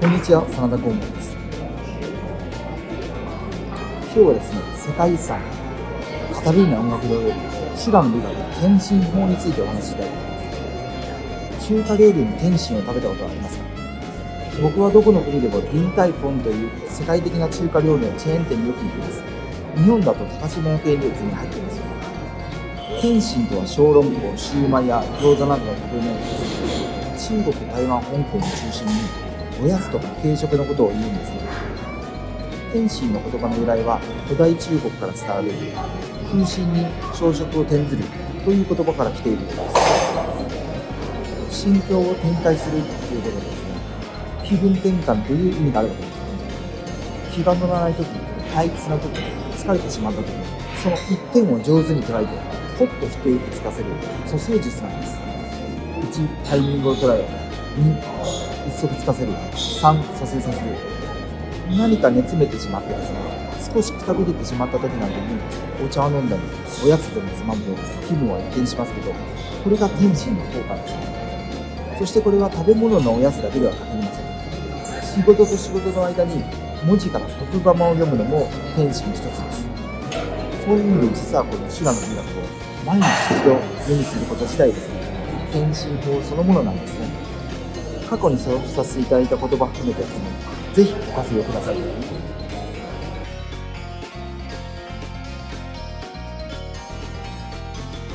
こんにちは、真田光門です。今日はですね、世界遺産、カタルーニャ音楽堂より、シラの美学、天津法についてお話ししたいと思います。中華料理に天津を食べたことはありますか？僕はどこの国でもディンタイフォンという世界的な中華料理のチェーン店によく行きます。日本だと高島屋系列に入っていますよ。天津とは小籠包、シューマイや餃子などの食べ物です。中国、台湾、香港を中心におやつとか軽食のことを言うんですね。天津の言葉の由来は古代中国から伝わる空心に朝食を転ずるという言葉から来ているのです。心境を展開するということですね。気分転換という意味があるわけですね。気が乗らないとき、退屈なとき、疲れてしまったとき、その一点を上手に捉えて、ほっと一息つかせる、蘇生術なんです。1、タイミングを捉え、2、一足つかせる、3、蘇生させる。何か煮詰めてしまってですね、少しくたびれてしまった時などに、お茶を飲んだり、おやつでもつまむと気分は一変しますけど、これが天津の効果ですね。そしてこれは食べ物のおやつだけでは限りません。仕事と仕事の間に文字から言葉を読むのも天使の一つです。そういう意味で実はこの修羅の美学を毎日一度目にすること自体ですね、天津法そのものなんですね。過去にそうさせていただいた言葉含めてですね、ぜひご活用ください。